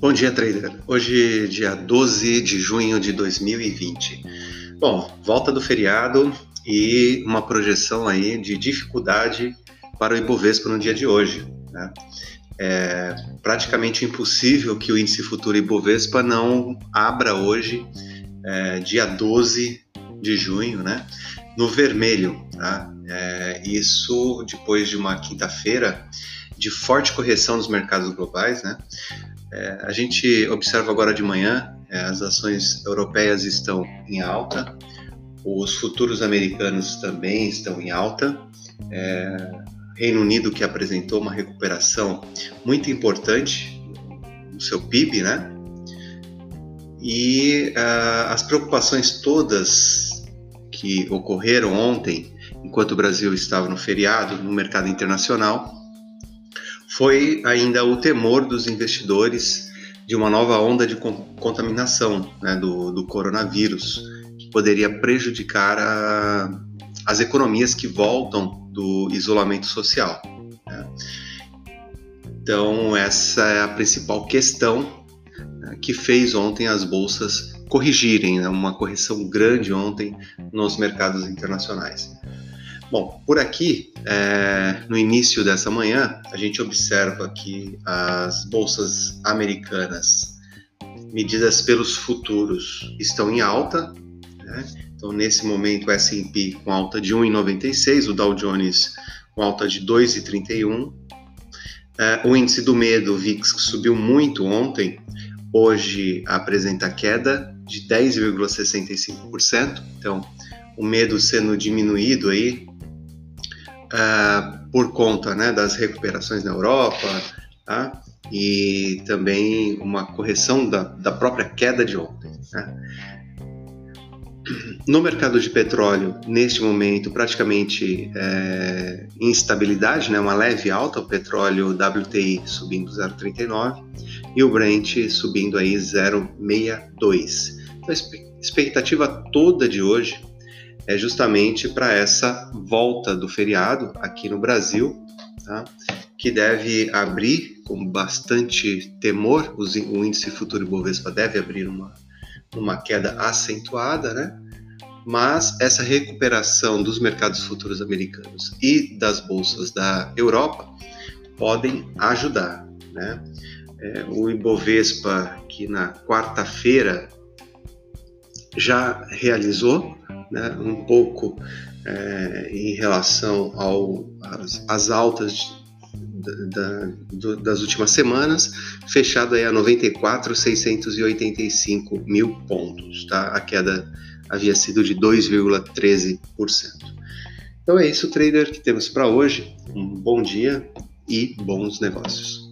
Bom dia, trader. Hoje, dia 12 de junho de 2020. Bom, volta do feriado e uma projeção aí de dificuldade para o Ibovespa no dia de hoje. Né? É praticamente impossível que o índice futuro Ibovespa não abra hoje, é, dia 12 de junho, né? no vermelho. Tá? É, isso depois de uma quinta-feira de forte correção nos mercados globais, né? É, a gente observa agora de manhã, é, as ações europeias estão em alta, os futuros americanos também estão em alta. É, Reino Unido que apresentou uma recuperação muito importante no seu PIB, né? E uh, as preocupações todas que ocorreram ontem, enquanto o Brasil estava no feriado, no mercado internacional, foi ainda o temor dos investidores de uma nova onda de contaminação né, do, do, coronavírus, que poderia prejudicar a, as economias que voltam do isolamento social. Né. Então, essa é a principal questão né, que fez ontem as bolsas corrigirem, né, uma correção grande ontem nos mercados internacionais. Bom, por aqui, é, no início dessa manhã, a gente observa que as bolsas americanas, medidas pelos futuros, estão em alta. Né? Então, nesse momento, o S&P com alta de 1,96, o Dow Jones com alta de 2,31. É, o índice do medo, o VIX, que subiu muito ontem, hoje apresenta queda de 10,65%. Então, o medo sendo diminuído aí uh, por conta né, das recuperações na Europa tá? e também uma correção da, da própria queda de ontem. Né? No mercado de petróleo, neste momento, praticamente é, instabilidade, né? uma leve alta, o petróleo WTI subindo 0,39 e o Brent subindo aí 0,62. Então, a expectativa toda de hoje é justamente para essa volta do feriado aqui no Brasil, tá? que deve abrir com bastante temor, o índice futuro Ibovespa deve abrir uma, uma queda acentuada, né? mas essa recuperação dos mercados futuros americanos e das bolsas da Europa podem ajudar. Né? É, o Ibovespa, que na quarta-feira já realizou né, um pouco é, em relação às altas da, da, das últimas semanas, fechado aí a 94.685 mil pontos, tá? A queda havia sido de 2,13%. Então é isso, trader, que temos para hoje. Um bom dia e bons negócios.